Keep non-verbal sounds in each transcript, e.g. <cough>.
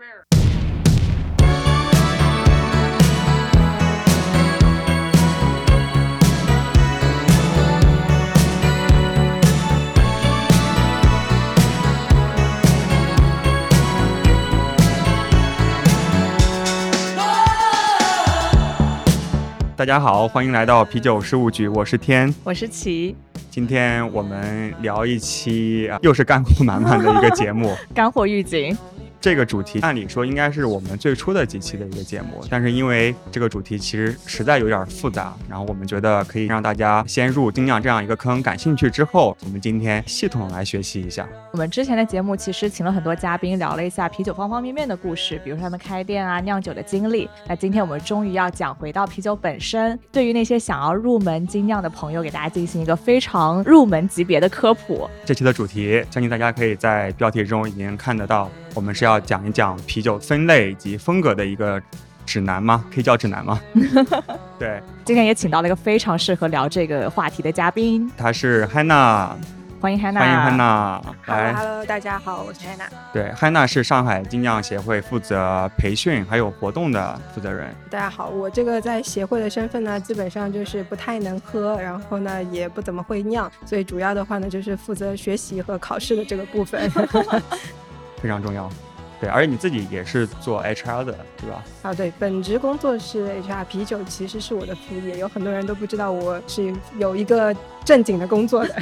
大家好，欢迎来到啤酒事务局，我是天，我是齐。今天我们聊一期啊，又是干货满满的一个节目，<laughs> 干货预警。这个主题按理说应该是我们最初的几期的一个节目，但是因为这个主题其实实在有点复杂，然后我们觉得可以让大家先入精酿这样一个坑感兴趣之后，我们今天系统来学习一下。我们之前的节目其实请了很多嘉宾聊了一下啤酒方方面面的故事，比如说他们开店啊、酿酒的经历。那今天我们终于要讲回到啤酒本身，对于那些想要入门精酿的朋友，给大家进行一个非常入门级别的科普。这期的主题，相信大家可以在标题中已经看得到。我们是要讲一讲啤酒分类以及风格的一个指南吗？可以叫指南吗？<laughs> 对，今天也请到了一个非常适合聊这个话题的嘉宾，他是 Hanna，欢迎 Hanna，欢迎 Hanna，来，Hello，大家好，我是 Hanna。对，Hanna 是上海精酿协会负责培训还有活动的负责人。大家好，我这个在协会的身份呢，基本上就是不太能喝，然后呢也不怎么会酿，所以主要的话呢就是负责学习和考试的这个部分。非常重要，对，而且你自己也是做 HR 的，对吧？啊，对，本职工作是 HR，啤酒其实是我的副业，有很多人都不知道我是有一个正经的工作的。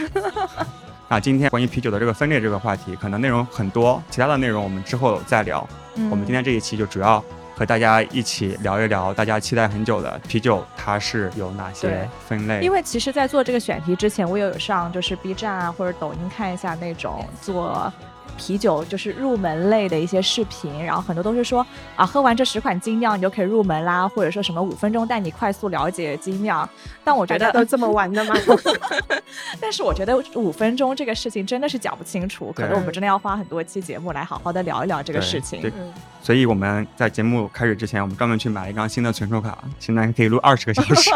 <laughs> 那今天关于啤酒的这个分类这个话题，可能内容很多，其他的内容我们之后再聊。我们今天这一期就主要和大家一起聊一聊大家期待很久的啤酒，它是有哪些分类？因为其实，在做这个选题之前，我也有上就是 B 站啊或者抖音看一下那种做。啤酒就是入门类的一些视频，然后很多都是说啊，喝完这十款精酿你就可以入门啦，或者说什么五分钟带你快速了解精酿。但我觉得都这么玩的吗？<laughs> 但是我觉得五分钟这个事情真的是讲不清楚，可能我们真的要花很多期节目来好好的聊一聊这个事情。对，所以我们在节目开始之前，我们专门去买了一张新的存储卡，现在可以录二十个小时。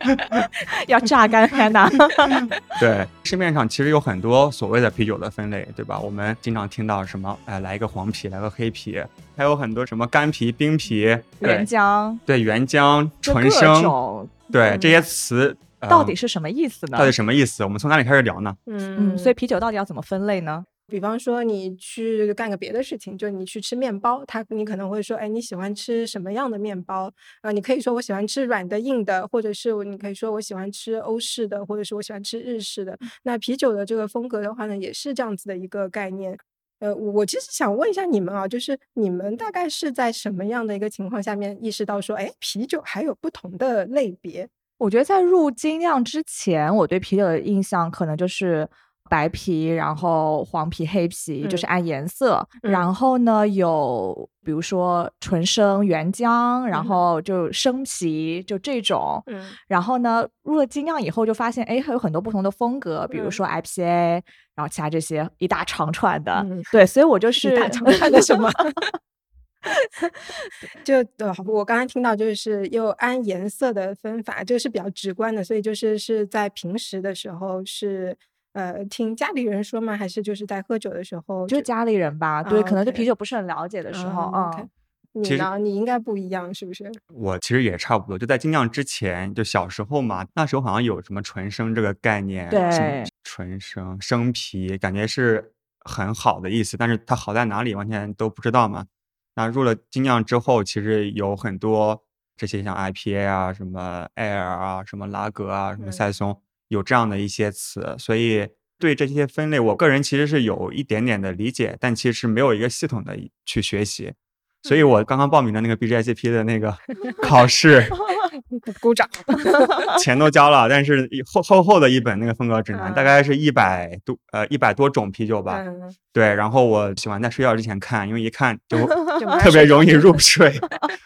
<laughs> 要榨干天呐！<laughs> 对，市面上其实有很多所谓的啤酒的分类，对吧？我们经常听到什么，哎，来一个黄啤，来个黑啤，还有很多什么干啤、冰啤、原浆，对，原浆、纯生，对这些词到底是什么意思呢？到底什么意思？我们从哪里开始聊呢？嗯，所以啤酒到底要怎么分类呢？比方说，你去干个别的事情，就你去吃面包，他你可能会说，哎，你喜欢吃什么样的面包？啊，你可以说我喜欢吃软的、硬的，或者是你可以说我喜欢吃欧式的，或者是我喜欢吃日式的。那啤酒的这个风格的话呢，也是这样子的一个概念。呃，我其实想问一下你们啊，就是你们大概是在什么样的一个情况下面意识到说，哎，啤酒还有不同的类别？我觉得在入精酿之前，我对啤酒的印象可能就是。白皮，然后黄皮、黑皮，就是按颜色。然后呢，有比如说纯生、原浆，然后就生啤，就这种。然后呢，入了精酿以后，就发现哎，还有很多不同的风格，比如说 IPA，然后其他这些一大长串的。对，所以我就是一大长串的什么？<laughs> 就呃，我刚才听到就是又按颜色的分法，这个是比较直观的，所以就是是在平时的时候是。呃，听家里人说吗？还是就是在喝酒的时候？就是家里人吧，对，可能对啤酒不是很了解的时候啊。你呢？你应该不一样，是不是？我其实也差不多，就在精酿之前，就小时候嘛，那时候好像有什么纯生这个概念，对，纯生生啤，感觉是很好的意思，但是它好在哪里，完全都不知道嘛。那入了精酿之后，其实有很多这些像 IPA 啊，什么 Air 啊，什么拉格啊，什么赛松。有这样的一些词，所以对这些分类，我个人其实是有一点点的理解，但其实没有一个系统的去学习。所以我刚刚报名的那个 BJCP 的那个 <laughs> 考试，<laughs> 鼓掌，<laughs> 钱都交了，但是厚厚厚的一本那个风格指南，大概是一百多呃一百多种啤酒吧。对，然后我喜欢在睡觉之前看，因为一看就 <laughs> 特别容易入睡。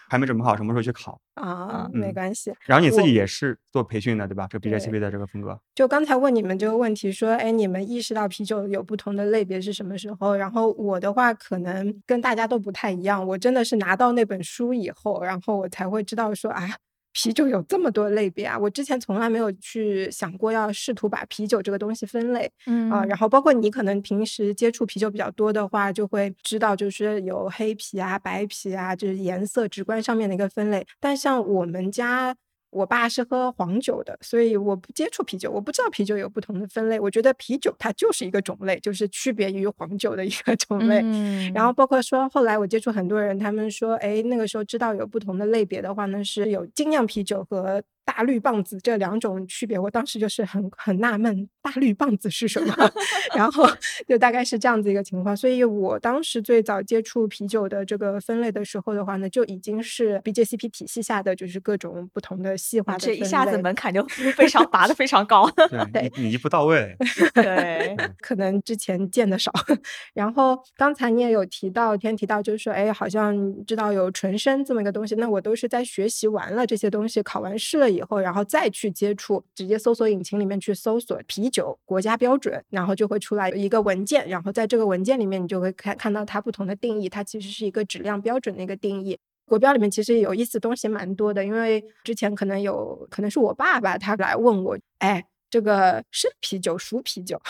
还没准备好什么时候去考啊？没关系。然后你自己也是做培训的，对吧？这 BJCP 的这个风格。就刚才问你们这个问题，说，哎，你们意识到啤酒有不同的类别是什么时候？然后我的话可能跟大家都不太一样，我真的是拿到那本书以后，然后我才会知道说，啊，啤酒有这么多类别啊！我之前从来没有去想过要试图把啤酒这个东西分类，嗯啊，然后包括你可能平时接触啤酒比较多的话，就会知道就是有黑啤啊、白啤啊，就是颜色直观上面的一个分类。但像我们家。我爸是喝黄酒的，所以我不接触啤酒，我不知道啤酒有不同的分类。我觉得啤酒它就是一个种类，就是区别于黄酒的一个种类。嗯然后包括说后来我接触很多人，他们说，哎，那个时候知道有不同的类别的话呢，是有精酿啤酒和大绿棒子这两种区别。我当时就是很很纳闷，大绿棒子是什么？<laughs> 然后就大概是这样子一个情况。所以我当时最早接触啤酒的这个分类的时候的话呢，就已经是 BJCP 体系下的就是各种不同的细化的分这一下子门槛就非常拔的非常高。<laughs> 对，你你一步到位。<laughs> 对，可能之前见的少。然后刚才你也有提到，天提到就是说，哎，好像知道有纯生这么一个东西，那我都是在学习完了这些东西，考完试了以后，然后再去接触，直接搜索引擎里面去搜索啤酒国家标准，然后就会出来一个文件，然后在这个文件里面，你就会看看到它不同的定义，它其实是一个质量标准的一个定义。国标里面其实有意思东西蛮多的，因为之前可能有可能是我爸爸他来问我，哎，这个生啤酒、熟啤酒，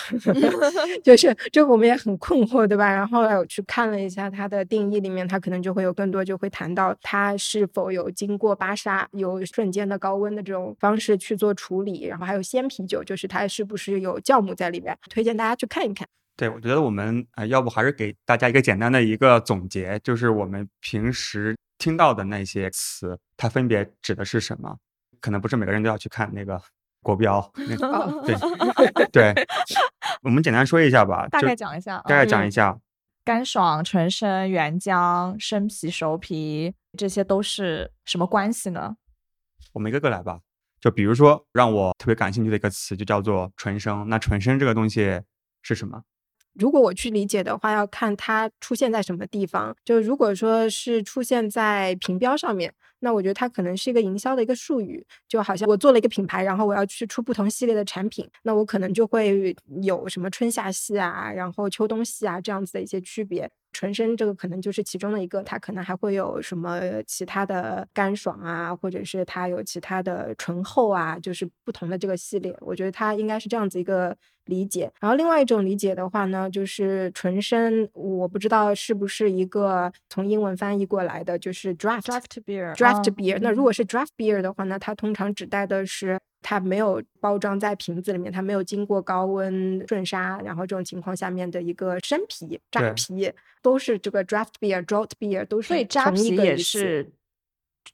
<laughs> 就是这个我们也很困惑，对吧？然后后来我去看了一下它的定义里面，它可能就会有更多就会谈到它是否有经过巴沙，有瞬间的高温的这种方式去做处理，然后还有鲜啤酒，就是它是不是有酵母在里面，推荐大家去看一看。对，我觉得我们啊、呃要不还是给大家一个简单的一个总结，就是我们平时听到的那些词，它分别指的是什么？可能不是每个人都要去看那个国标，<laughs> 对对，<laughs> 我们简单说一下吧，大概讲一下啊。大概讲嗯一下。干爽、纯生、原浆、生皮、熟皮，这些都是什么关系呢？我们一个个来吧。就比如说，让我特别感兴趣的一个词，就叫做纯生。那纯生这个东西是什么？如果我去理解的话，要看它出现在什么地方。就如果说是出现在评标上面，那我觉得它可能是一个营销的一个术语，就好像我做了一个品牌，然后我要去出不同系列的产品，那我可能就会有什么春夏系啊，然后秋冬系啊这样子的一些区别。纯生这个可能就是其中的一个，它可能还会有什么其他的干爽啊，或者是它有其他的醇厚啊，就是不同的这个系列。我觉得它应该是这样子一个理解。然后另外一种理解的话呢，就是纯生，我不知道是不是一个从英文翻译过来的，就是 draft draft beer draft 哦 beer。那如果是 draft beer 的话呢，它通常指代的是它没有包装在瓶子里面，它没有经过高温瞬杀，然后这种情况下面的一个生啤、扎对啤，都是这个 draft beer、draught beer 都是所以扎同一啤也个意思是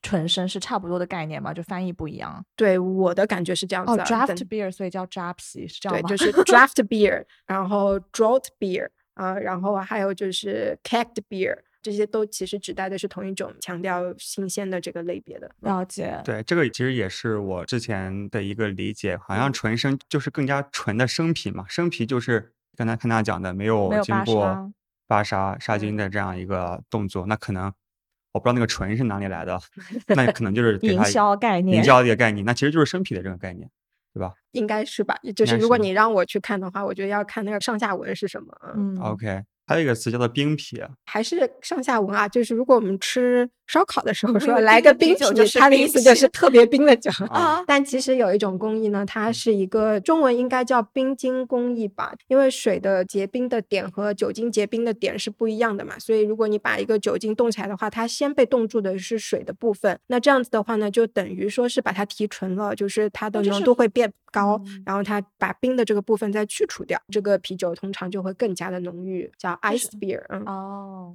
纯生，是差不多的概念嘛？就翻译不一样。对我的感觉是这样子哦啊。，draft beer，所以叫扎啤，是这，样吗？就是 draft beer，然后 draught beer 啊、然后还有就是 caged beer，这些都其实指代的是同一种强调新鲜的这个类别的。了解。对，这个其实也是我之前的一个理解，好像嗯纯生就是更加纯的生皮嘛，生皮就是刚才看他讲的没有经过沙巴沙杀菌嗯的这样一个动作，那可能我不知道那个纯是哪里来的，<laughs> 那可能就是营销概念营销的一个概念，那其实就是生啤的这个概念，对吧应该是吧？就是如果你让我去看的话，我觉得要看那个上下文是什么。嗯，嗯？OK，还有一个词叫做冰啤，还是上下文啊。就是如果我们吃烧烤的时候说来个冰酒就是它的意思就是特别冰的酒。啊 <laughs> 但其实有一种工艺呢，它是一个中文应该叫冰晶工艺吧，因为水的结冰的点和酒精结冰的点是不一样的嘛，所以如果你把一个酒精冻起来的话，它先被冻住的是水的部分，那这样子的话呢，就等于说是把它提纯了，就是它的浓度会变高，嗯。然后它把冰的这个部分再去除掉，这个啤酒通常就会更加的浓郁，叫 ice beer，嗯。哦，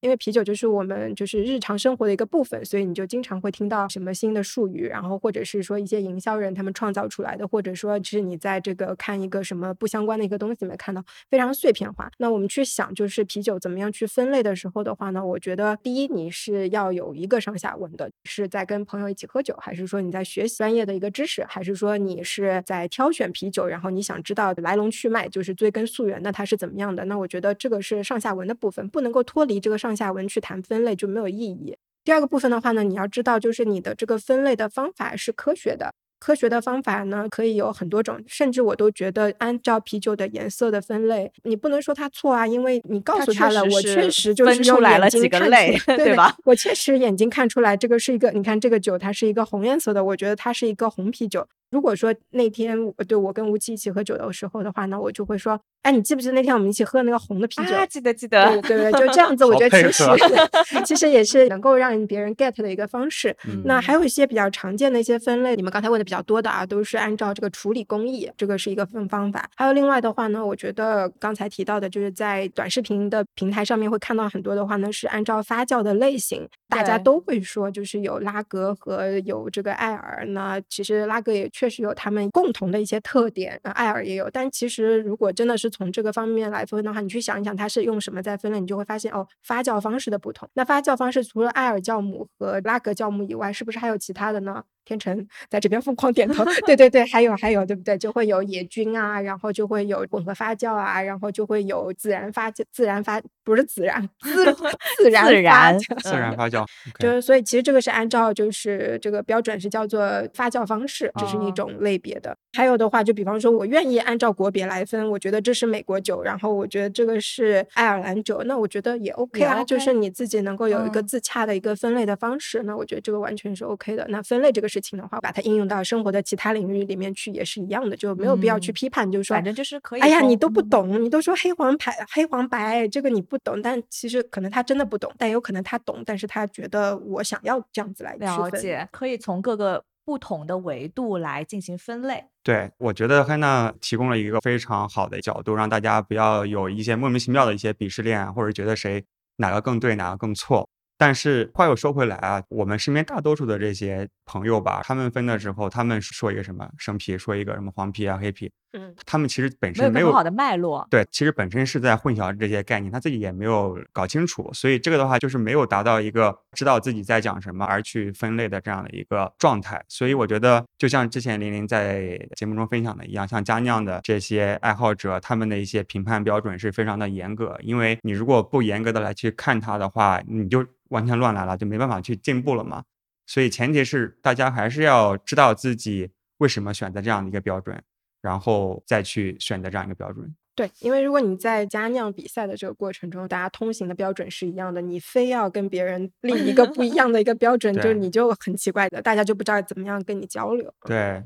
因为啤酒就是我们就是日常生活的一个部分，所以你就经常会听到什么新的术语，然后或者是说一些营销人他们创造出来的，或者说是你在这个看一个什么不相关的一个东西里面看到，非常碎片化。那我们去想，就是啤酒怎么样去分类的时候的话呢，我觉得第一你是要有一个上下文的，是在跟朋友一起喝酒，还是说你在学习专业的一个知识，还是说你是在挑选啤酒，然后你想知道来龙去脉，就是追根溯源，那它是怎么样的？那我觉得这个是上下文的部分，不能够脱离这个上下文去谈分类就没有意义。第二个部分的话呢，你要知道，就是你的这个分类的方法是科学的。科学的方法呢，可以有很多种，甚至我都觉得按照啤酒的颜色的分类，你不能说它错啊，因为你告诉他了，我确实就是出来了几个类，<laughs> 对吧？我确实眼睛看出来，这个是一个，你看这个酒它是一个红颜色的，我觉得它是一个红啤酒。如果说那天对我跟吴奇一起喝酒的时候的话呢，我就会说，哎，你记不记得那天我们一起喝那个红的啤酒？啊，记得记得。对对对，就这样子，我觉得其实 <laughs> <laughs> 其实也是能够让别人 get 的一个方式。那还有一些比较常见的一些分类，你们刚才问的比较多的啊，都是按照这个处理工艺，这个是一个分方法。还有另外的话呢，我觉得刚才提到的，就是在短视频的平台上面会看到很多的话呢，是按照发酵的类型，大家都会说就是有拉格和有这个艾尔。那其实拉格也确实有他们。共同的一些特点，艾尔也有，但其实如果真的是从这个方面来分的话，你去想一想，它是用什么在分类，你就会发现哦，发酵方式的不同。那发酵方式除了艾尔酵母和拉格酵母以外，是不是还有其他的呢？天成在这边疯狂点头，<laughs> 对对对，还有还有，对不对？就会有野菌啊，然后就会有混合发酵啊，然后就会有自然发酵，自然发不是自然自 <laughs> 自然自然自然发酵，<laughs> 就是所以其实这个是按照就是这个标准是叫做发酵方式，这是一种类别的。还有的话，就比方说我愿意按照国别来分，我觉得这是美国酒，然后我觉得这个是爱尔兰酒，那我觉得也 OK 啊，就是你自己能够有一个自洽的一个分类的方式，那我觉得这个完全是 OK 的。那分类这个。事情的话，把它应用到生活的其他领域里面去也是一样的，就没有必要去批判，就是说，反正就是可以。哎呀，你都不懂，你都说黑黄牌、黑黄白，这个你不懂，但其实可能他真的不懂，但有可能他懂，但是他觉得我想要这样子来了解，可以从各个不同的维度来进行分类。对，我觉得汉娜提供了一个非常好的角度，让大家不要有一些莫名其妙的一些鄙视链，或者觉得谁哪个更对，哪个更错。但是话又说回来啊，我们身边大多数的这些朋友吧，他们分的时候，他们说一个什么生皮，说一个什么黄皮啊、黑皮，嗯，他们其实本身没有好的脉络，对，其实本身是在混淆这些概念，他自己也没有搞清楚，所以这个的话就是没有达到一个知道自己在讲什么而去分类的这样的一个状态。所以我觉得，就像之前玲玲在节目中分享的一样，像佳酿的这些爱好者，他们的一些评判标准是非常的严格，因为你如果不严格的来去看它的话，你就。完全乱来了，就没办法去进步了嘛。所以前提是大家还是要知道自己为什么选择这样的一个标准，然后再去选择这样一个标准。对，因为如果你在佳酿比赛的这个过程中，大家通行的标准是一样的，你非要跟别人 <laughs> 立一个不一样的一个标准，就你就很奇怪的，大家就不知道怎么样跟你交流。对，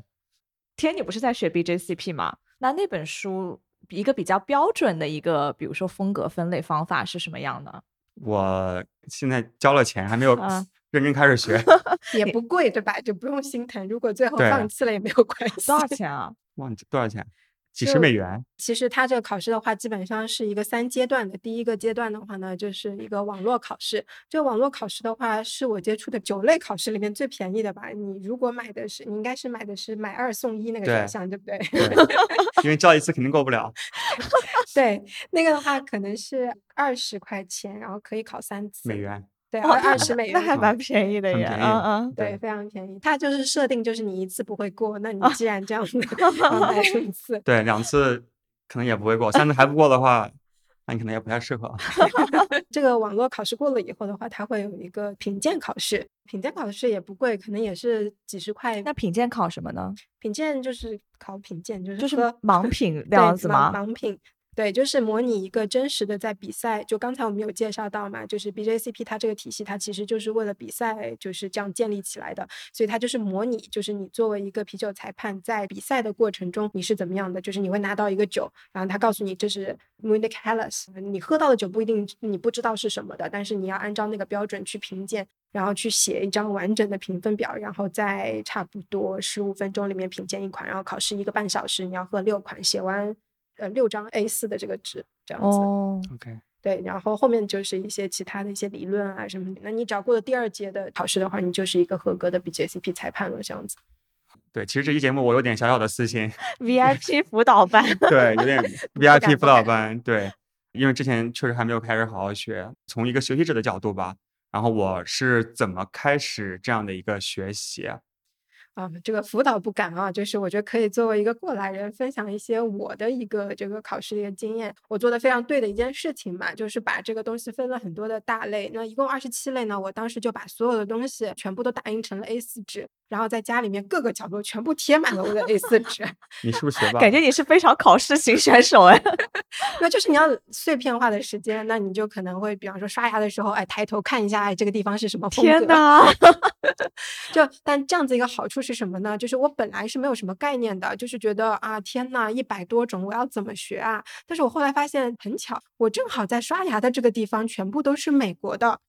天，你不是在学 BJCP 吗？那那本书一个比较标准的一个，比如说风格分类方法是什么样的？我现在交了钱，还没有认真开始学，<laughs> 也不贵，对吧？就不用心疼。如果最后放弃了也没有关系。多少钱啊？忘记多少钱？几十美元。其实它这个考试的话，基本上是一个三阶段的。第一个阶段的话呢，就是一个网络考试。这个网络考试的话，是我接触的九类考试里面最便宜的吧？你如果买的是，你应该是买的是买二送一那个选项，对不对？<laughs> 因为交一次肯定过不了。<laughs> 对，那个的话可能是二十块钱，然后可以考三次。美元。对，二二十美元，那还蛮便宜的耶。嗯嗯，<laughs> 对，非常便宜。它就是设定，就是你一次不会过，那你既然这样子，<laughs> 买一次。对，两次可能也不会过，三次还不过的话，那你可能也不太适合。<laughs> 这个网络考试过了以后的话，它会有一个品鉴考试，品鉴考试也不贵，可能也是几十块。那品鉴考什么呢？品鉴就是考品鉴，就是就是盲品这样子吗？盲品。对，就是模拟一个真实的在比赛。就刚才我们有介绍到嘛，就是 BJCP 它这个体系，它其实就是为了比赛就是这样建立起来的。所以它就是模拟，就是你作为一个啤酒裁判，在比赛的过程中你是怎么样的？就是你会拿到一个酒，然后他告诉你这是 Munich Helles，你喝到的酒不一定你不知道是什么的，但是你要按照那个标准去评鉴，然后去写一张完整的评分表，然后在差不多十五分钟里面品鉴一款，然后考试一个半小时，你要喝六款，写完。呃，六张 A 四的这个纸这样子，OK，对，然后后面就是一些其他的一些理论啊什么的。那你只要过了第二阶的考试的话，你就是一个合格的 BJCP 裁判了，这样子。对，其实这期节目我有点小小的私心，VIP 辅导班，<laughs> 对，有点 VIP 辅导班，对，因为之前确实还没有开始好好学，从一个学习者的角度吧，然后我是怎么开始这样的一个学习？啊，啊这个辅导不敢啊，就是我觉得可以作为一个过来人分享一些我的一个这个考试的一个经验。我做的非常对的一件事情嘛，就是把这个东西分了很多的大类。那一共二十七类呢，我当时就把所有的东西全部都打印成了 A4 纸，然后在家里面各个角落全部贴满了我的 <laughs> A 四纸。你是不是学 <laughs> 霸？感觉你是非常考试型选手哎。<laughs> 那就是你要碎片化的时间，那你就可能会，比方说刷牙的时候，哎，抬头看一下，哎，这个地方是什么风格？天哪！就但这样子一个好处是什么呢？就是我本来是没有什么概念的，就是觉得啊，天呐，一百多种，我要怎么学啊？但是我后来发现很巧，我正好在刷牙的这个地方，全部都是美国的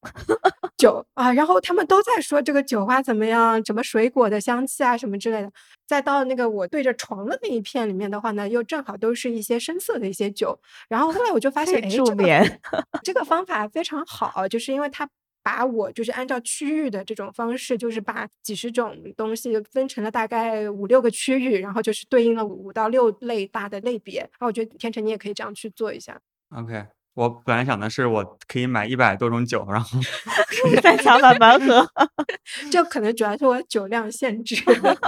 酒啊，然后他们都在说这个酒花怎么样，什么水果的香气啊，什么之类的。再到那个我对着床的那一片里面的话呢，又正好都是一些深色的一些酒。然后后来我就发现，哎，这个方法非常好，就是因为它。把我就是按照区域的这种方式，就是把几十种东西分成了大概五六个区域，然后就是对应了五到六类大的类别。然后我觉得天成你也可以这样去做一下。OK，我本来想的是我可以买一百多种酒，然后 <laughs> 在家慢慢喝。这可能主要是我酒量限制。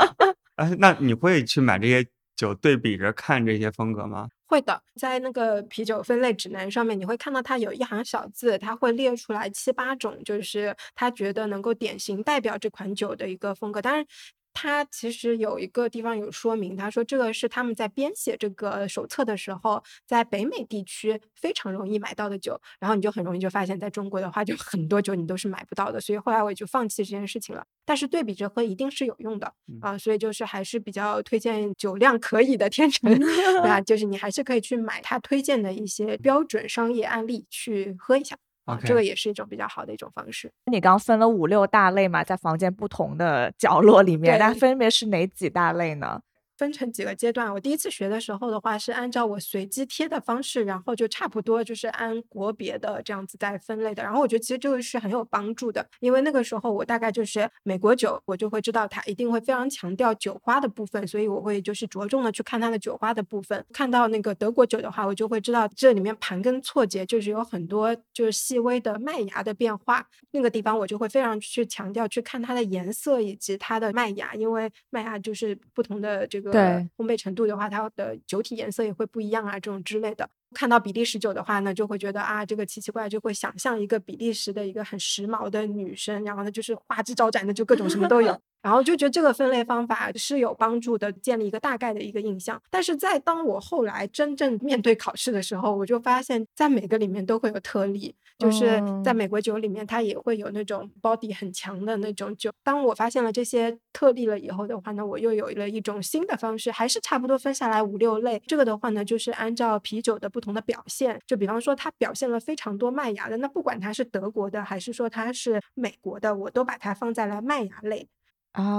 <laughs> 哎，那你会去买这些酒对比着看这些风格吗？会的，在那个啤酒分类指南上面，你会看到它有一行小字，它会列出来七八种，就是他觉得能够典型代表这款酒的一个风格。当然。他其实有一个地方有说明，他说这个是他们在编写这个手册的时候，在北美地区非常容易买到的酒，然后你就很容易就发现，在中国的话，就很多酒你都是买不到的，所以后来我也就放弃这件事情了。但是对比着喝一定是有用的啊，所以就是还是比较推荐酒量可以的天成 <laughs> 啊，就是你还是可以去买他推荐的一些标准商业案例去喝一下。啊，这个也是一种比较好的一种方式。你刚分了五六大类嘛，在房间不同的角落里面，那分别是哪几大类呢？分成几个阶段。我第一次学的时候的话，是按照我随机贴的方式，然后就差不多就是按国别的这样子在分类的。然后我觉得其实这个是很有帮助的，因为那个时候我大概就是美国酒，我就会知道它一定会非常强调酒花的部分，所以我会就是着重的去看它的酒花的部分。看到那个德国酒的话，我就会知道这里面盘根错节，就是有很多就是细微的麦芽的变化。那个地方我就会非常去强调去看它的颜色以及它的麦芽，因为麦芽就是不同的这个。对烘焙程度的话，它的酒体颜色也会不一样啊，这种之类的。看到比利时酒的话呢，就会觉得啊，这个奇奇怪，就会想象一个比利时的一个很时髦的女生，然后呢就是花枝招展的，就各种什么都有。然后就觉得这个分类方法是有帮助的，建立一个大概的一个印象。但是在当我后来真正面对考试的时候，我就发现，在每个里面都会有特例，就是在美国酒里面，它也会有那种 body 很强的那种酒。当我发现了这些特例了以后的话呢，我又有了一种新的方式，还是差不多分下来五六类。这个的话呢，就是按照啤酒的不同的表现，就比方说它表现了非常多麦芽的，那不管它是德国的还是说它是美国的，我都把它放在了麦芽类。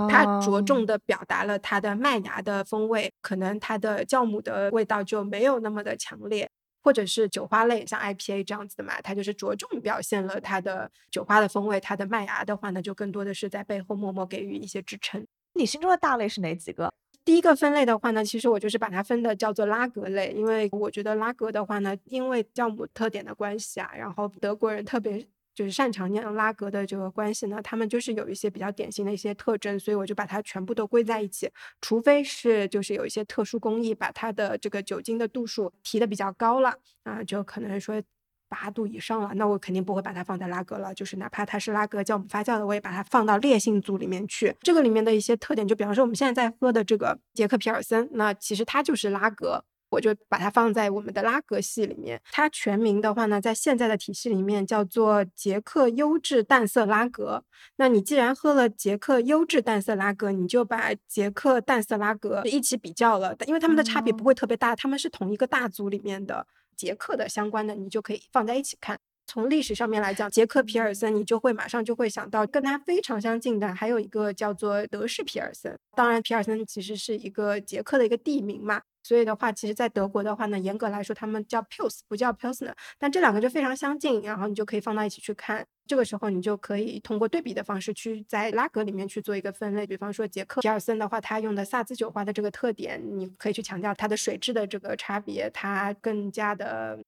它着重的表达了它的麦芽的风味，可能它的酵母的味道就没有那么的强烈，或者是酒花类，像 IPA 这样子的嘛，它就是着重表现了它的酒花的风味，它的麦芽的话呢，就更多的是在背后默默给予一些支撑。你心中的大类是哪几个？第一个分类的话呢，其实我就是把它分的叫做拉格类，因为我觉得拉格的话呢，因为酵母特点的关系啊，然后德国人特别。就是擅长酿拉格的这个关系呢，他们就是有一些比较典型的一些特征，所以我就把它全部都归在一起。除非是就是有一些特殊工艺，把它的这个酒精的度数提的比较高了啊，就可能说八度以上了，那我肯定不会把它放在拉格了。就是哪怕它是拉格酵母发酵的，我也把它放到烈性组里面去。这个里面的一些特点，就比方说我们现在在喝的这个杰克皮尔森，那其实它就是拉格。我就把它放在我们的拉格系里面。它全名的话呢，在现在的体系里面叫做捷克优质淡色拉格。那你既然喝了捷克优质淡色拉格，你就把捷克淡色拉格一起比较了，因为它们的差别不会特别大，它们是同一个大组里面的捷克的相关的，你就可以放在一起看。从历史上面来讲，捷克皮尔森，你就会马上就会想到跟它非常相近的，还有一个叫做德式皮尔森。当然，皮尔森其实是一个捷克的一个地名嘛。所以的话，其实，在德国的话呢，严格来说，他们叫 Pils，不叫 Pilsner。但这两个就非常相近，然后你就可以放到一起去看。这个时候，你就可以通过对比的方式去在拉格里面去做一个分类。比方说，捷克皮尔森的话，它用的萨兹酒花的这个特点，你可以去强调它的水质的这个差别，它更加的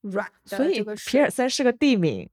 软。所以，皮尔森是个地名。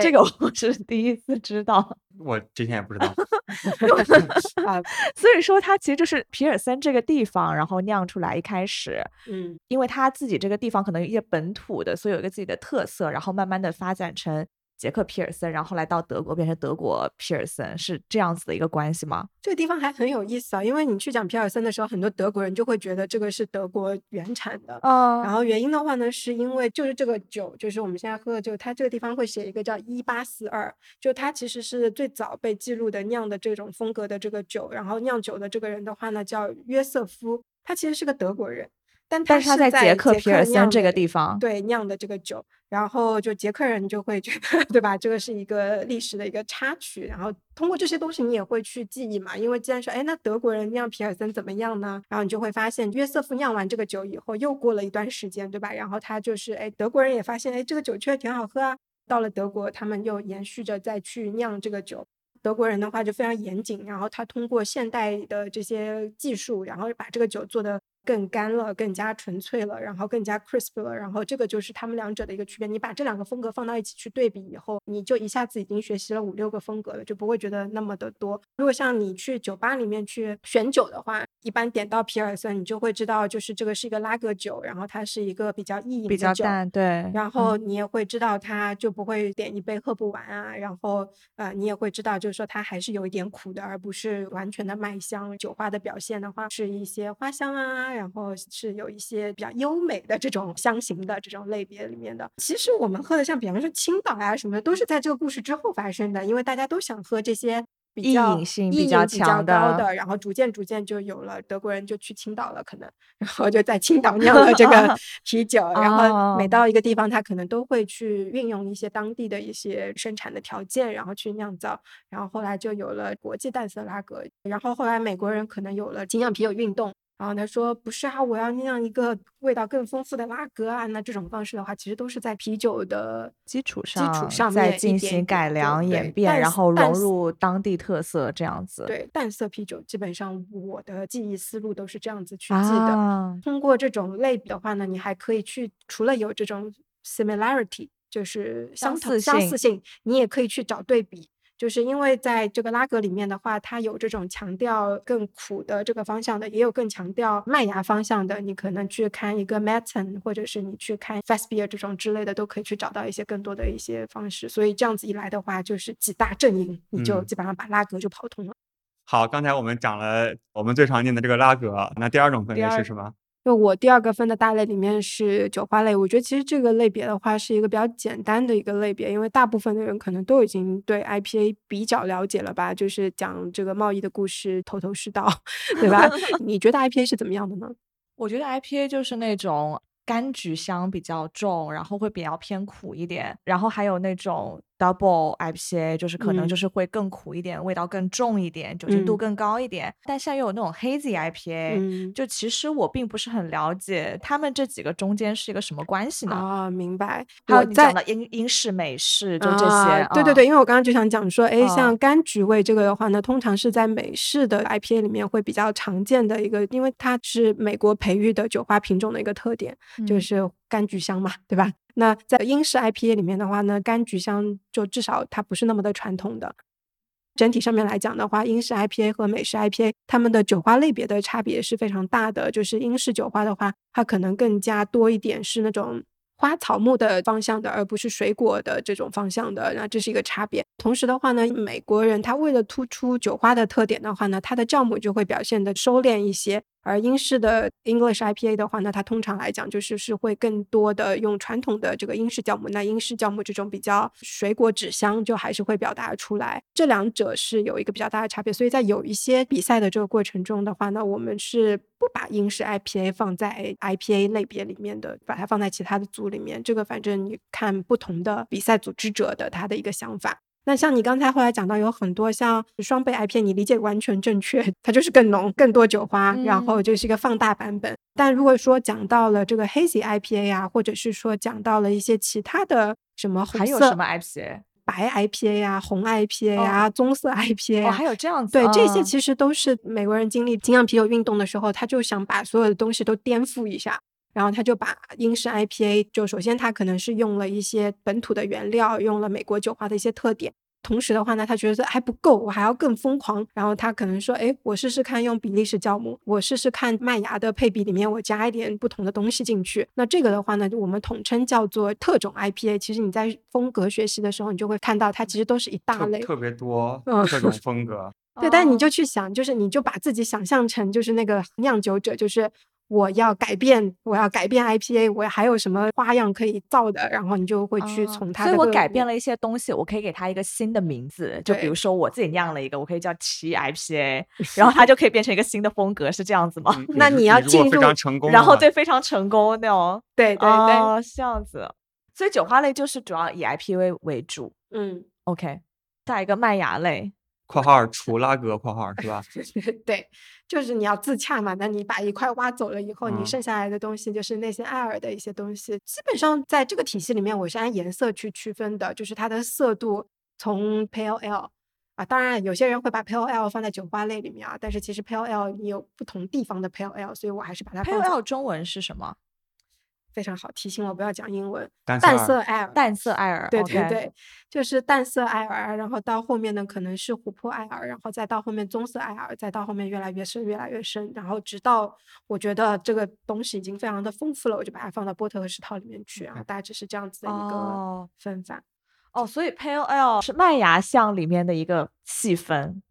这个我是第一次知道，<laughs> 我之前也不知道啊。<laughs> <laughs> 所以说，它其实就是皮尔森这个地方，然后酿出来。一开始，嗯，因为它自己这个地方可能有一些本土的，所以有一个自己的特色，然后慢慢的发展成捷克皮尔森，然后来到德国变成德国皮尔森，是这样子的一个关系吗？这个地方还很有意思啊，因为你去讲皮尔森的时候，很多德国人就会觉得这个是德国原产的。嗯然后原因的话呢，是因为就是这个酒，就是我们现在喝的这个，它这个地方会写一个叫一八四二，就它其实是最早被记录的酿的这种风格的这个酒。然后酿酒的这个人的话呢，叫约瑟夫，他其实是个德国人，但但是他在在捷克皮尔森这个地方，对酿的这个酒，然后就捷克人就会觉得，对吧？这个是一个历史的一个插曲，然后通过这些东西你也会去记忆嘛，因为既然说，哎，那德国人酿皮尔森怎么样呢？然后你就会发现，约瑟夫酿完这个酒以后，又过了一段时间，对吧？然后他就是，哎，德国人也发现，哎，这个酒确实挺好喝啊。到了德国，他们又延续着再去酿这个酒。德国人的话就非常严谨，然后他通过现代的这些技术，然后把这个酒做得更干了，更加纯粹了，然后更加 crisp 了，然后这个就是他们两者的一个区别。你把这两个风格放到一起去对比以后，你就一下子已经学习了五六个风格了，就不会觉得那么的多。如果像你去酒吧里面去选酒的话，一般点到皮尔森，你就会知道，就是这个是一个拉格酒，然后它是一个比较意饮比的酒。较淡，对。然后你也会知道它就不会点一杯喝不完啊，然后呃你也会知道就是说它还是有一点苦的，而不是完全的麦香。酒花的表现的话是一些花香啊，然后是有一些比较优美的这种香型的这种类别里面的。其实我们喝的像比方说青岛啊什么的，都是在这个故事之后发生的，因为大家都想喝这些。比较比较比较强的高的，然后逐渐逐渐就有了德国人就去青岛了，可能，然后就在青岛酿了这个 <laughs> 啤酒，然后每哦到一个地方，他可能都会去运用一些当地的一些生产的条件，然后去酿造，然后后来就有了国际淡色拉格，然后后来美国人可能有了精酿啤酒运动。然后他说：“不是啊，我要酿一个味道更丰富的拉格啊。”那这种方式的话，其实都是在啤酒的基础上基础上上再进行改良、演变，然后融入当地特色这样子。对淡色啤酒，基本上我的记忆思路都是这样子去记的。啊，通过这种类比的话呢，你还可以去除了有这种 similarity，就是相似性相似性，你也可以去找对比。就是因为在这个拉格里面的话，它有这种强调更苦的这个方向的，也有更强调麦芽方向的。你可能去看一个 Matten，或者是你去看 f a s b e e r 这种之类的，都可以去找到一些更多的一些方式。所以这样子一来的话，就是几大阵营，你就嗯基本上把拉格就跑通了。好，刚才我们讲了我们最常见的这个拉格，那第二种分类是什么？就我第二个分的大类里面是酒花类，我觉得其实这个类别的话是一个比较简单的一个类别，因为大部分的人可能都已经对 IPA 比较了解了吧，就是讲这个贸易的故事头头是道，<laughs> 对吧？<laughs> 你觉得 IPA 是怎么样的呢？我觉得 IPA 就是那种柑橘香比较重，然后会比较偏苦一点，然后还有那种 double IPA，就是可能嗯就是会更苦一点，味道更重一点，酒精度嗯更高一点。但现在又有那种 hazy IPA，、嗯，就其实我并不是很了解他们这几个中间是一个什么关系呢？啊，明白。还有在你讲的英英式、美式，就这些。对对对，因为我刚刚就想讲说，哎，嗯像柑橘味这个的话呢，通常是在美式的 IPA 里面会比较常见的一个，因为它是美国培育的酒花品种的一个特点，就嗯是柑橘香嘛，对吧？那在英式 IPA 里面的话呢，柑橘香就至少它不是那么的传统的。整体上面来讲的话，英式 IPA 和美式 IPA 它们的酒花类别的差别是非常大的。就是英式酒花的话，它可能更加多一点是那种花草木的方向的，而不是水果的这种方向的。那这是一个差别。同时的话呢，美国人他为了突出酒花的特点的话呢，他的酵母就会表现的收敛一些。而英式的 English IPA 的话呢，它通常来讲就是是会更多的用传统的这个英式酵母，那英式酵母这种比较水果纸香就还是会表达出来，这两者是有一个比较大的差别。所以在有一些比赛的这个过程中的话呢，我们是不把英式 IPA 放在 IPA 类别里面的，把它放在其他的组里面。这个反正你看不同的比赛组织者的他的一个想法。那像你刚才后来讲到有很多像双倍 IPA，你理解完全正确，它就是更浓、更多酒花，然后嗯就是一个放大版本。但如果说讲到了这个 hazy IPA 啊，或者是说讲到了一些其他的什么红色还有什么 IPA？白 IPA 啊、红 IPA 啊、棕色 IPA 还有这样子。对，这些嗯其实都是美国人经历精酿啤酒运动的时候，他就想把所有的东西都颠覆一下。然后他就把英式 IPA，就首先他可能是用了一些本土的原料，用了美国酒花的一些特点，同时的话呢，他觉得还不够，我还要更疯狂。然后他可能说，哎，我试试看用比利时酵母，我试试看麦芽的配比里面我加一点不同的东西进去。那这个的话呢，我们统称叫做特种 IPA。其实你在风格学习的时候，你就会看到它其实都是一大类，特别多嗯各种风格。对，但你就哦去想，就是你就把自己想象成就是那个酿酒者，就是我要改变，我要改变 IPA，我还有什么花样可以造的，然后你就会去哦从它所以我改变了一些东西，我可以给它一个新的名字，就比如说我自己酿了一个，我可以叫奇 IPA，<laughs> 然后它就可以变成一个新的风格，是这样子吗？<laughs> 嗯那你要进入常成功，然后对非常成功那种，对对对，哦，是这样子。所以酒花类就是主要以 IPA 为主。嗯，OK，下一个麦芽类，（括号除拉格括号）是吧？对，就是你要自洽嘛。那你把一块挖走了以后，你嗯剩下来的东西就是那些艾尔的一些东西。基本上在这个体系里面，我是按颜色去区分的，就是它的色度从 Pale Ale 啊，当然有些人会把 Pale Ale 放在酒花类里面啊，但是其实 Pale Ale 你有不同地方的 Pale Ale，所以我还是把它 Pale 放在 Ale 中文是什么？非常好，提醒我不要讲英文。淡淡色色艾尔，淡色艾尔。对对对，就是淡色艾尔，然后到后面呢可能是琥珀艾尔，然后再到后面棕色艾尔，再到后面越来越深，越来越深，然后直到我觉得这个东西已经非常的丰富了，我就把它放到波特和石涛里面去啊，大致是这样子的一个哦分法。哦，所以 Pale Ale 是麦芽香里面的一个细分，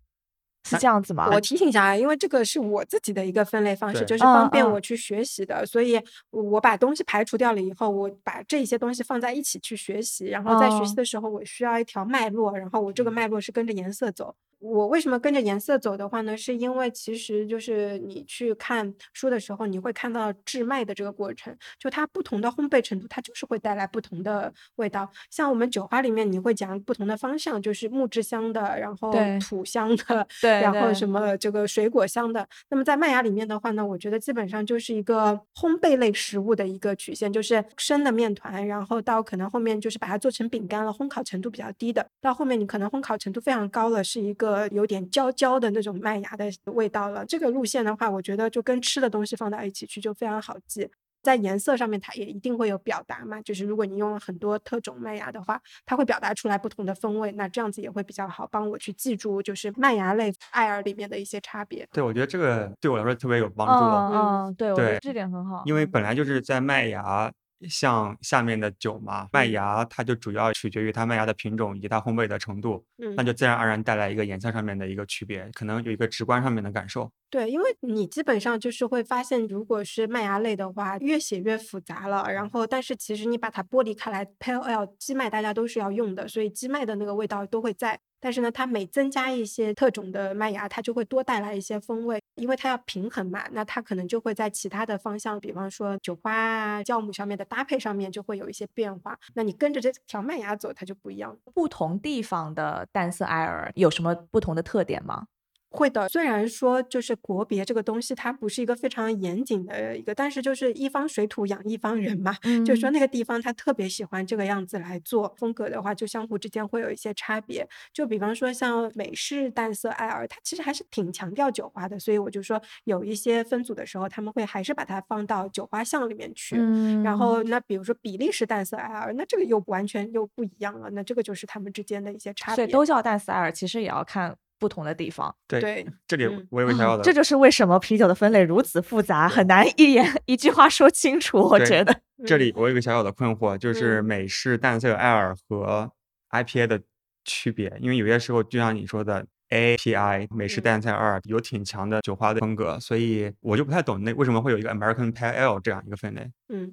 是这样子吗？我提醒一下啊，因为这个是我自己的一个分类方式，就是方便我去学习的，所以我把东西排除掉了以后，我把这些东西放在一起去学习，然后在学习哦的时候，我需要一条脉络，然后我这个脉络是跟着颜色走。我为什么跟着颜色走的话呢？是因为其实就是你去看书的时候，你会看到制麦的这个过程，就它不同的烘焙程度，它就是会带来不同的味道。像我们酒花里面，你会讲不同的方向，就是木质香的，然后土香的，对对然后什么这个水果香的。那么在麦芽里面的话呢，我觉得基本上就是一个烘焙类食物的一个曲线，就是生的面团，然后到可能后面就是把它做成饼干了，烘烤程度比较低的，到后面你可能烘烤程度非常高了，是一个有点焦焦的那种麦芽的味道了。这个路线的话，我觉得就跟吃的东西放到一起去就非常好记。在颜色上面，它也一定会有表达嘛。就是如果你用了很多特种麦芽的话，它会表达出来不同的风味，那这样子也会比较好帮我去记住，就是麦芽类艾尔里面的一些差别。对，我觉得这个对我来说特别有帮助，嗯嗯，对，我觉得对这点很好，嗯因为本来就是在麦芽像下面的酒嘛，麦嗯芽它就主要取决于它麦芽的品种以及它烘焙的程度，那嗯，就自然而然带来一个颜色上面的一个区别，可能有一个直观上面的感受。对，因为你基本上就是会发现，如果是麦芽类的话，越写越复杂了。然后，但是其实你把它剥离开来，Pale Ale 基麦大家都是要用的，所以基麦的那个味道都会在。但是呢，它每增加一些特种的麦芽，它就会多带来一些风味，因为它要平衡嘛，那它可能就会在其他的方向，比方说酒花啊、酵母上面的搭配上面就会有一些变化。那你跟着这条麦芽走，它就不一样。不同地方的淡色艾尔有什么不同的特点吗？会的，虽然说就是国别这个东西，它不是一个非常严谨的一个，但是就是一方水土养一方人嘛，就是说嗯那个地方他特别喜欢这个样子来做风格的话，就相互之间会有一些差别。就比方说像美式淡色艾尔，它其实还是挺强调酒花的，所以我就说有一些分组的时候，他们会还是把它放到酒花项里面去。嗯然后那比如说比利时淡色艾尔，那这个又完全又不一样了，那这个就是他们之间的一些差别。所以都叫淡色艾尔，其实也要看不同的地方。对，对这里嗯我有个小小的，<laughs> 这就是为什么啤酒的分类如此复杂，很难一言一句话说清楚。我觉得，这里我有一个小小的困惑，就是嗯美式淡色艾尔和 IPA 的区别，因为有些时候就像你说的。API 美式嗯淡色艾尔有挺强的酒花的风格，所以我就不太懂那为什么会有一个 American Pale Ale 这样一个分类。嗯，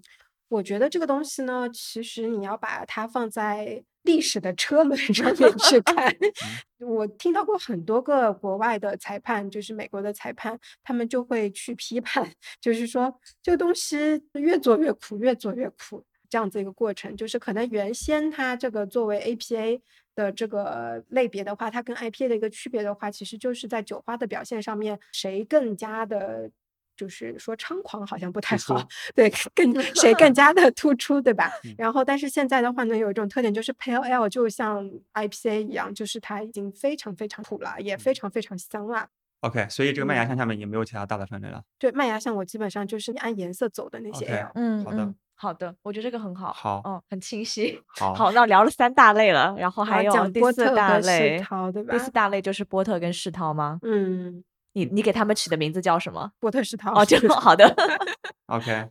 我觉得这个东西呢，其实你要把它放在历史的车轮 <laughs> 上面去 <laughs> 看。<laughs> 我听到过很多个国外的裁判，就是美国的裁判，他们就会去批判，就是说这个东西越做越苦，越做越苦。这样子一个过程，就是可能原先它这个作为 APA 的这个类别的话，它跟 IPA 的一个区别的话，其实就是在酒花的表现上面，谁更加的，就是说猖狂好像不太好，对，<laughs> 更谁更加的 <laughs> 突出，对吧嗯？然后，但是现在的话呢，有一种特点就是 Pale Ale 就像 IPA 一样，就是它已经非常非常苦了，也非常非常香了。OK，所以这个麦芽香下面也没有其他大的分类了。对，麦芽香我基本上就是按颜色走的那些。嗯，好的嗯好的，我觉得这个很好，好嗯，很清晰。<laughs> 好，好，那聊了三大类了，然后还有第四波特和世大类，涛，对吧第？四大类就是波特跟世涛吗？嗯，你你给他们起的名字叫什么？波特世涛哦，就 <laughs> 好的。<laughs> OK，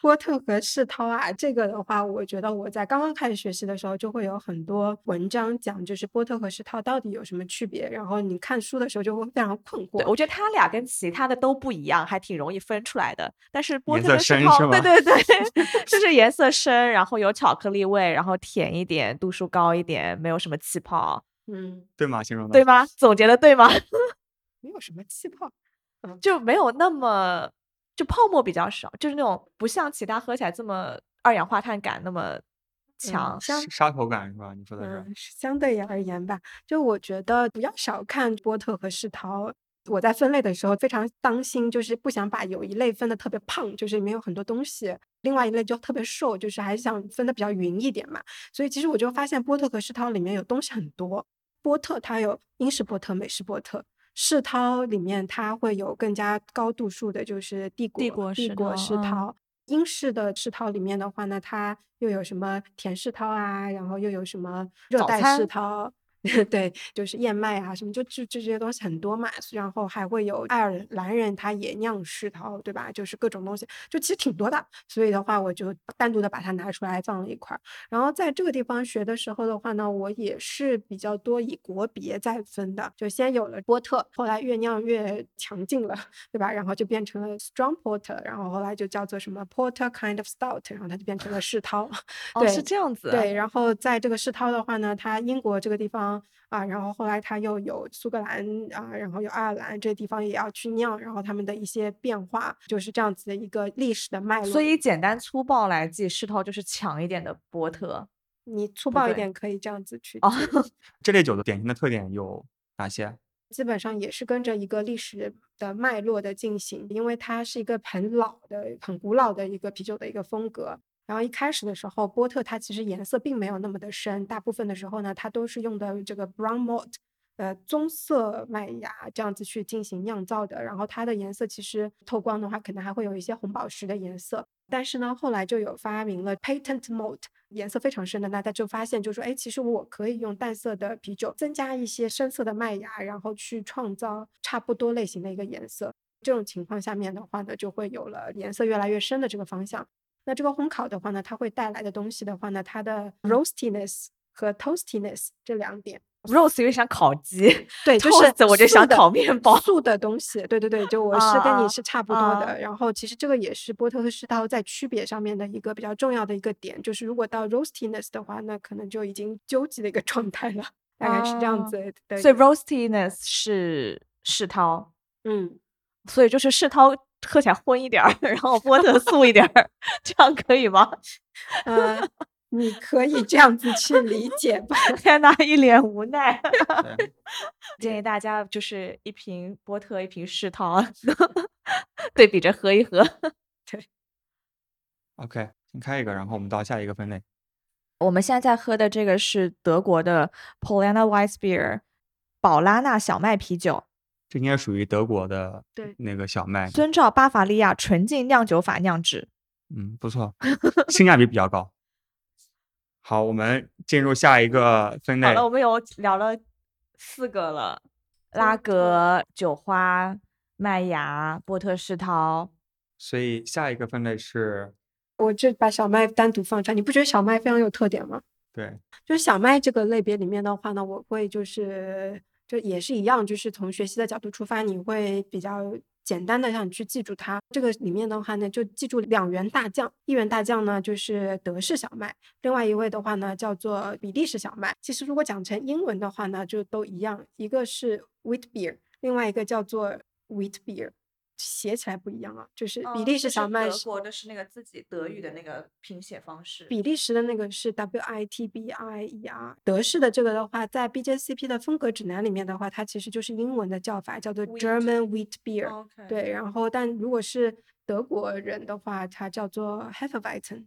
波特和世涛啊，这个的话，我觉得我在刚刚开始学习的时候，就会有很多文章讲，就是波特和世涛到底有什么区别。然后你看书的时候就会非常困惑。对，我觉得他俩跟其他的都不一样，还挺容易分出来的。但是波特和世涛，对对对，<laughs> 就是颜色深，然后有巧克力味，然后甜一点，度数高一点，没有什么气泡，嗯，对吗？形容的对吗？总结的对吗？没有什么气泡。就没有那么就泡沫比较少，就是那种不像其他喝起来这么二氧化碳感那么强。沙口感是吧？你说的是？嗯，相对而言吧，就我觉得不要小看波特和世涛。我在分类的时候非常当心，就是不想把有一类分的特别胖，就是里面有很多东西；另外一类就特别瘦，就是还想分的比较匀一点嘛。所以其实我就发现波特和世涛里面有东西很多。波特它有英式波特、美式波特，世涛里面它会有更加高度数的，就是帝国帝国世帝国涛。英式的世涛里面的话呢，它又有什么甜世涛啊，然后又有什么热带世涛，<laughs> 对，就是燕麦啊什么，就就就这些东西很多嘛。然后还会有爱尔兰人他也酿世涛，对吧？就是各种东西，就其实挺多的。所以的话，我就单独的把它拿出来放了一块儿。然后在这个地方学的时候的话呢，我也是比较多以国别在分的，就先有了波特，后来越酿越强劲了，对吧？然后就变成了 strong porter，然后后来就叫做什么 porter kind of stout，然后它就变成了世涛。哦，对是这样子。对，然后在这个世涛的话呢，它英国这个地方啊，然后后来它又有苏格兰啊，然后有爱尔兰这些地方也要去酿，然后他们的一些变化就是这样子的一个历史的脉络。所以简单粗暴来记，世涛就是强一点的波特。你粗暴一点可以这样子去哦 <laughs> 这类酒的典型的特点有哪些？基本上也是跟着一个历史的脉络的进行，因为它是一个很老的、很古老的一个啤酒的一个风格。然后一开始的时候，波特它其实颜色并没有那么的深，大部分的时候呢，它都是用的这个 brown malt，呃，棕色麦芽这样子去进行酿造的。然后它的颜色其实透光的话，可能还会有一些红宝石的颜色。但是呢，后来就有发明了 patent malt，颜色非常深的，那他就发现就说，哎，其实我可以用淡色的啤酒增加一些深色的麦芽，然后去创造差不多类型的一个颜色。这种情况下面的话呢，就会有了颜色越来越深的这个方向。那这个烘烤的话呢，它会带来的东西的话呢，它的 roastiness 和 toastiness 这两点，roast 有点像烤鸡，<laughs> 对，就是我就想烤面包素的东西，对对对，就。我是跟啊你是差不多的。啊。然后其实这个也是波特和世涛在区别上面的一个比较重要的一个点，就是如果到 roastiness 的话，那可能就已经纠结的一个状态了，大概是这样啊子的。所以 roastiness 是世涛，嗯，所以就是世涛喝起来荤一点儿，<laughs> 然后波特素一点儿，这样可以吗？呃，<laughs> 你可以这样子去理解吧。天呐，一脸无奈。对 <laughs> 建议大家就是一瓶波特，一瓶世涛，对比着喝一喝。对 OK，先开一个，然后我们到下一个分类。我们现在在喝的这个是德国的 Polana Weiss Beer，宝拉纳小麦啤酒，这应该属于德国的对那个小麦，遵照巴伐利亚纯净酿酒法酿制。嗯，不错，<laughs> 性价比比较高。好，我们进入下一个分类好了，。我们有聊了四个了：拉格、酒花、麦芽、波特世涛。所以下一个分类是，我这把小麦单独放出来，你不觉得小麦非常有特点吗？对，就是小麦这个类别里面的话呢，我会就是就也是一样，就是从学习的角度出发，你会比较简单的让你去记住它。这个里面的话呢，就记住两员大将，一员大将呢就是德式小麦，另外一位的话呢叫做比利时小麦。其实如果讲成英文的话呢，就都一样，一个是 wheat beer，另外一个叫做 wheat beer。写起来不一样啊，就是比利时小麦德国的是那个自己德语的那个拼写方式。比利时的那个是 W I T B I E R，德式的这个的话，在 BJCP 的风格指南里面的话，它其实就是英文的叫法，叫做 German Wheat Beer。对，然后但如果是德国人的话，它叫做 Hefeweizen，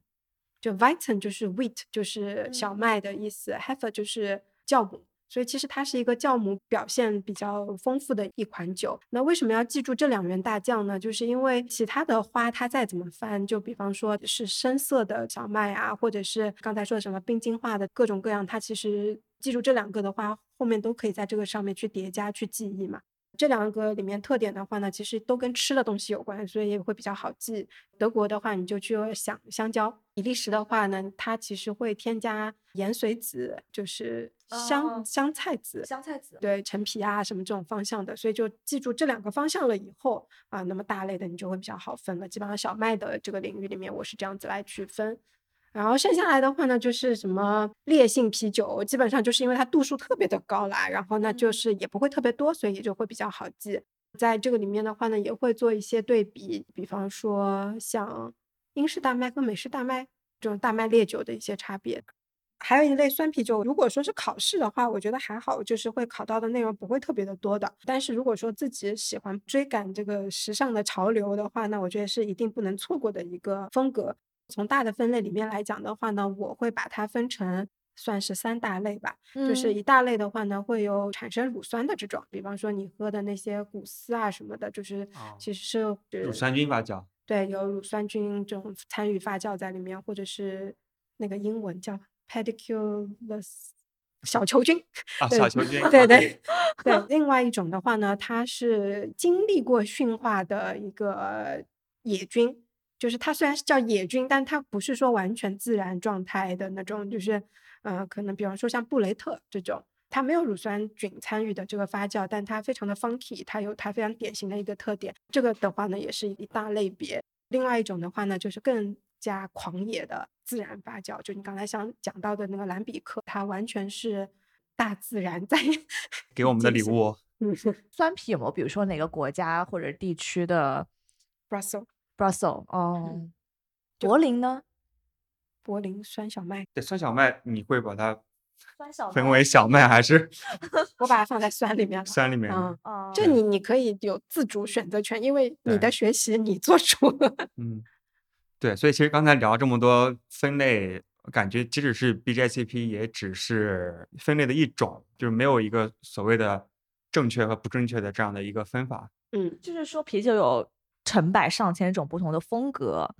就 Weizen 就是 wheat 就是小嗯麦的意思、h e f e r 就是酵母。所以其实它是一个酵母表现比较丰富的一款酒。那为什么要记住这两员大将呢？就是因为其他的花它再怎么翻，就比方说是深色的小麦啊，或者是刚才说的什么冰晶化的各种各样，它其实记住这两个的话，后面都可以在这个上面去叠加去记忆嘛。这两个里面特点的话呢，其实都跟吃的东西有关，所以也会比较好记。德国的话，你就去想香蕉；比利时的话呢，它其实会添加盐水籽，就是香香菜籽、香菜籽，对陈皮啊什么这种方向的。所以就记住这两个方向了以后啊，那么大类的你就会比较好分了。基本上小麦的这个领域里面，我是这样子来区分。然后剩下来的话呢，就是什么烈性啤酒，基本上就是因为它度数特别的高啦，然后呢就是也不会特别多，所以也就会比较好记。在这个里面的话呢，也会做一些对比，比方说像英式大麦和美式大麦这种大麦烈酒的一些差别。还有一类酸啤酒，如果说是考试的话，我觉得还好，就是会考到的内容不会特别的多的。但是如果说自己喜欢追赶这个时尚的潮流的话，那我觉得是一定不能错过的一个风格。从大的分类里面来讲的话呢，我会把它分成算是三大类吧。就是一大类的话呢，会有产生乳酸的这种，比方说你喝的那些谷丝啊什么的，就是其实是乳酸菌发酵。对，有乳酸菌这种参与发酵在里面，或者是那个英文叫 pediculus 小球菌 <laughs> 啊，小球菌。对对对。另外一种的话呢，它是经历过驯化的一个野菌。就是它虽然是叫野菌，但它不是说完全自然状态的那种，就是，呃，可能比方说像布雷特这种，它没有乳酸菌参与的这个发酵，但它非常的 funky，它有它非常典型的一个特点。这个的话呢，也是一大类别。另外一种的话呢，就是更加狂野的自然发酵，就你刚才想讲到的那个蓝比克，它完全是大自然在 <laughs> 给我们的礼物。嗯，<laughs> 酸啤有没有比如说哪个国家或者地区的 Brussels？Brussels 哦，柏林呢？柏林酸小麦，对酸小麦，你会把它酸小分为小麦还是？<laughs> 我把它放在酸里面了。酸里面，嗯，就你你可以有自主选择权，因为你的学习你做主。<laughs> 嗯，对，所以其实刚才聊这么多分类，感觉即使是 BJCP 也只是分类的一种，就是没有一个所谓的正确和不正确的这样的一个分法。嗯，就是说啤酒有。成百上千种不同的风格，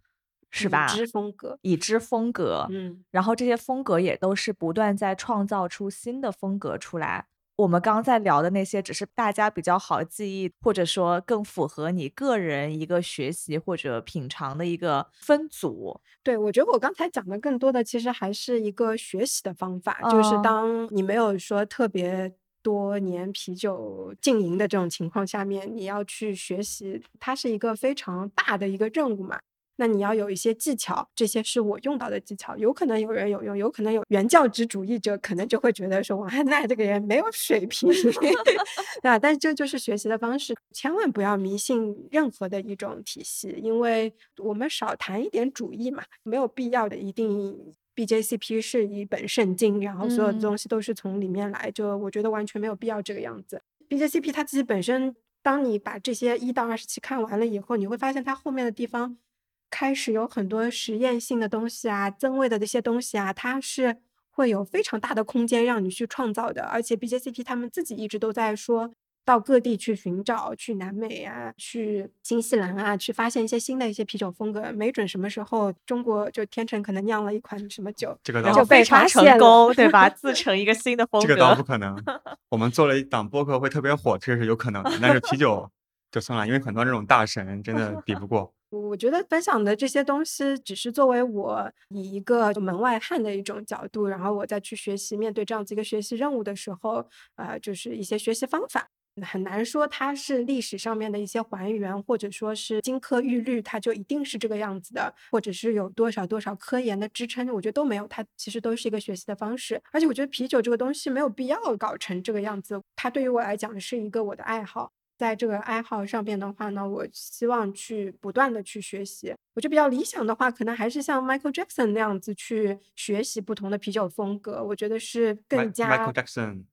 是吧？已知风格，已知风格，嗯，然后这些风格也都是不断在创造出新的风格出来。我们刚在聊的那些，只是大家比较好记忆，或者说更符合你个人一个学习或者品尝的一个分组。对，我觉得我刚才讲的更多的其实还是一个学习的方法，就是当你没有说特别。多年啤酒经营的这种情况下面，你要去学习，它是一个非常大的一个任务嘛。那你要有一些技巧，这些是我用到的技巧。有可能有人有用，有可能有原教旨主义者可能就会觉得说王汉娜这个人没有水平，<laughs> 对吧？但这就是学习的方式，千万不要迷信任何的一种体系，因为我们少谈一点主义嘛，没有必要的一定。BJCP 是一本圣经，然后所有的东西都是从里面来，就我觉得完全没有必要这个样子。BJCP 它自己本身，当你把这些一到二十期看完了以后，你会发现它后面的地方开始有很多实验性的东西啊，增味的这些东西啊，它是会有非常大的空间让你去创造的。而且 BJCP 他们自己一直都在说。到各地去寻找，去南美啊，去新西兰啊，去发现一些新的一些啤酒风格。没准什么时候中国就天成可能酿了一款什么酒，这个就非常成功，<laughs> 对吧？自成一个新的风格。这个倒不可能。<laughs> 我们做了一档播客会特别火，这是有可能的。但是啤酒就算了，因为很多这种大神真的比不过。<laughs> 我觉得分享的这些东西，只是作为我以一个门外汉的一种角度，然后我再去学习，面对这样子一个学习任务的时候，呃，就是一些学习方法。很难说它是历史上面的一些还原，或者说是金科玉律，它就一定是这个样子的，或者是有多少多少科研的支撑，我觉得都没有。它其实都是一个学习的方式，而且我觉得啤酒这个东西没有必要搞成这个样子。它对于我来讲是一个我的爱好，在这个爱好上面的话呢，我希望去不断的去学习。我觉得比较理想的话，可能还是像 Michael Jackson 那样子去学习不同的啤酒风格，我觉得是更加。Michael Jackson。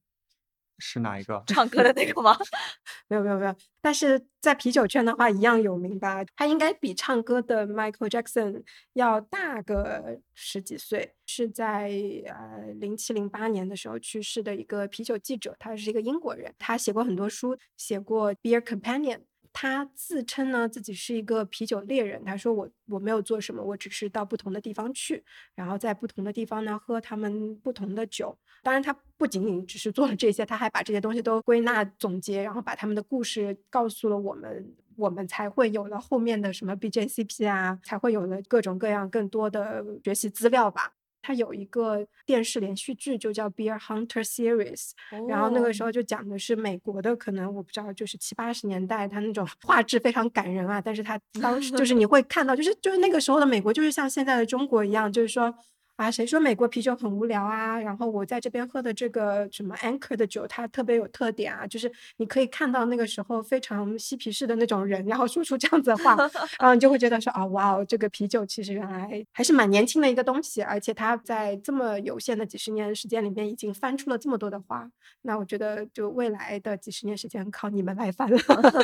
是哪一个？<laughs> 唱歌的那个吗？<laughs> 没有没有没有，但是在啤酒圈的话一样有名吧？他应该比唱歌的 Michael Jackson 要大个十几岁，是在呃零七零八年的时候去世的一个啤酒记者，他是一个英国人，他写过很多书，写过 Beer Companion。他自称呢自己是一个啤酒猎人。他说我我没有做什么，我只是到不同的地方去，然后在不同的地方呢喝他们不同的酒。当然，他不仅仅只是做了这些，他还把这些东西都归纳总结，然后把他们的故事告诉了我们，我们才会有了后面的什么 BJCP 啊，才会有了各种各样更多的学习资料吧。他有一个电视连续剧，就叫《Beer Hunter Series》，然后那个时候就讲的是美国的，可能我不知道，就是七八十年代，它那种 <laughs> 画质非常感人啊。但是它当时就是你会看到，就是就是那个时候的美国，就是像现在的中国一样，就是说。啊，谁说美国啤酒很无聊啊？然后我在这边喝的这个什么 Anchor 的酒，它特别有特点啊，就是你可以看到那个时候非常嬉皮士的那种人，然后说出这样子的话，<laughs> 然后你就会觉得说啊，哇哦，这个啤酒其实原来还是蛮年轻的一个东西，而且它在这么有限的几十年时间里面已经翻出了这么多的花，那我觉得就未来的几十年时间靠你们来翻了，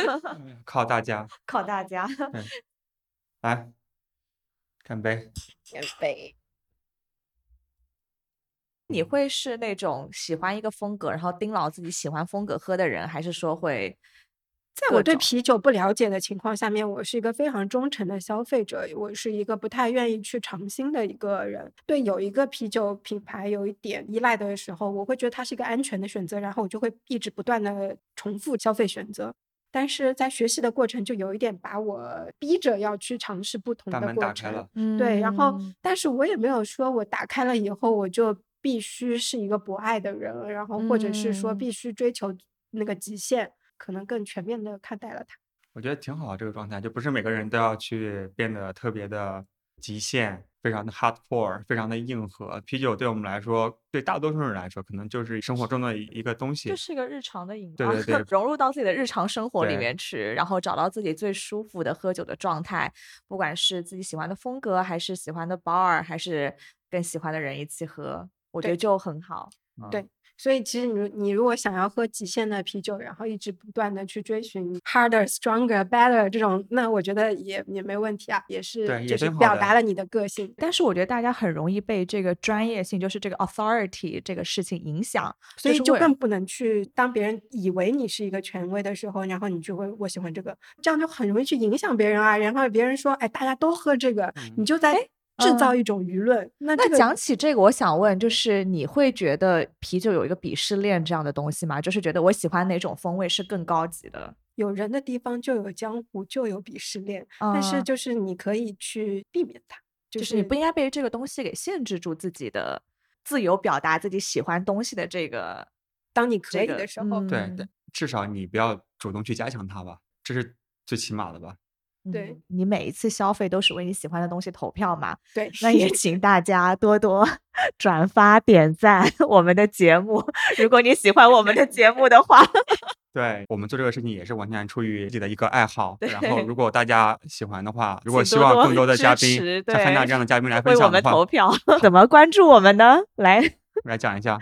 <laughs> 靠大家，靠大家，来，干杯，干杯。你会是那种喜欢一个风格，然后盯牢自己喜欢风格喝的人，还是说会？在我对啤酒不了解的情况下面，我是一个非常忠诚的消费者，我是一个不太愿意去尝新的一个人。对有一个啤酒品牌有一点依赖的时候，我会觉得它是一个安全的选择，然后我就会一直不断的重复消费选择。但是在学习的过程，就有一点把我逼着要去尝试不同的过程。对，然后但是我也没有说我打开了以后我就。必须是一个博爱的人，然后或者是说必须追求那个极限，可能更全面的看待了它。我觉得挺好这个状态，就不是每个人都要去变得特别的极限，非常的 hardcore，非常的硬核。啤酒对我们来说，对大多数人来说，可能就是生活中的一个东西，就是一个日常的饮料，对对对，<laughs> 融入到自己的日常生活里面去，然后找到自己最舒服的喝酒的状态，不管是自己喜欢的风格，还是喜欢的 bar，还是跟喜欢的人一起喝。我觉得就很好，对，所以其实你你如果想要喝极限的啤酒，然后一直不断的去追寻 harder, stronger, better 这种，那我觉得也也没问题啊，也是就是表达了你的个性。但是我觉得大家很容易被这个专业性，就是这个 authority 这个事情影响，所以就更不能去当别人以为你是一个权威的时候，然后你就会我喜欢这个，这样就很容易去影响别人啊。然后别人说，哎，大家都喝这个，你就在。制造一种舆论。那那讲起这个，我想问，就是你会觉得啤酒有一个鄙视链这样的东西吗？就是觉得我喜欢哪种风味是更高级的？有人的地方就有江湖，就有鄙视链。但是就是你可以去避免它，就是你不应该被这个东西给限制住自己的自由表达自己喜欢东西的这个。当你可以的时候，对，至少你不要主动去加强它吧，这是最起码的吧。对你每一次消费都是为你喜欢的东西投票嘛？对，那也 <laughs> 请大家多多 <laughs> 转发点赞 <laughs> 我们的节目。如果你喜欢我们的节目的话，对我们做这个事情也是完全出于自己的一个爱好。然后，如果大家喜欢的话，如果希望更多的嘉宾像汉娜这样的嘉宾来分享的话，投票怎么关注我们呢？来，来讲一下。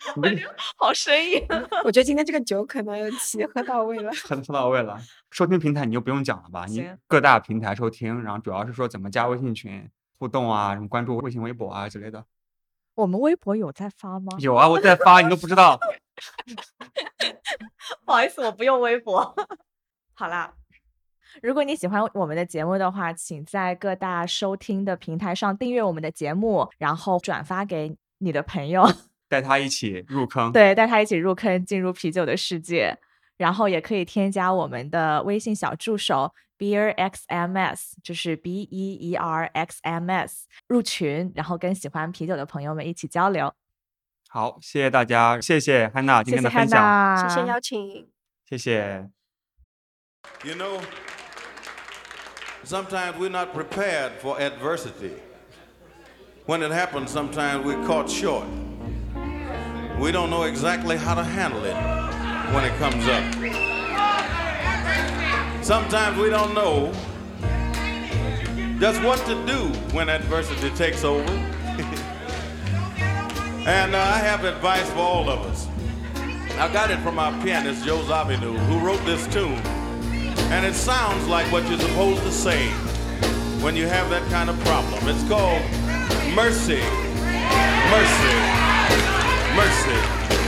<laughs> 好生硬，我觉得今天这个酒可能起喝到位了，<laughs> 喝喝到位了。收听平台你就不用讲了吧？你各大平台收听，然后主要是说怎么加微信群互动啊，什么关注微信、微博啊之类的。我们微博有在发吗？有啊，我在发，你都不知道。<laughs> 不好意思，我不用微博。好啦，如果你喜欢我们的节目的话，请在各大收听的平台上订阅我们的节目，然后转发给你的朋友。带他一起入坑，对，带他一起入坑，进入啤酒的世界。然后也可以添加我们的微信小助手 Beer X M S，就是 B E E R X M S 入群，然后跟喜欢啤酒的朋友们一起交流。好，谢谢大家，谢谢汉娜今天的分享，谢谢邀请，谢谢。You know, sometimes we're not prepared for adversity. When it happens, sometimes we're caught short. We don't know exactly how to handle it when it comes up. Sometimes we don't know just what to do when adversity takes over. <laughs> and uh, I have advice for all of us. I got it from our pianist Joe Zawinul, who wrote this tune. And it sounds like what you're supposed to say when you have that kind of problem. It's called mercy, mercy, mercy.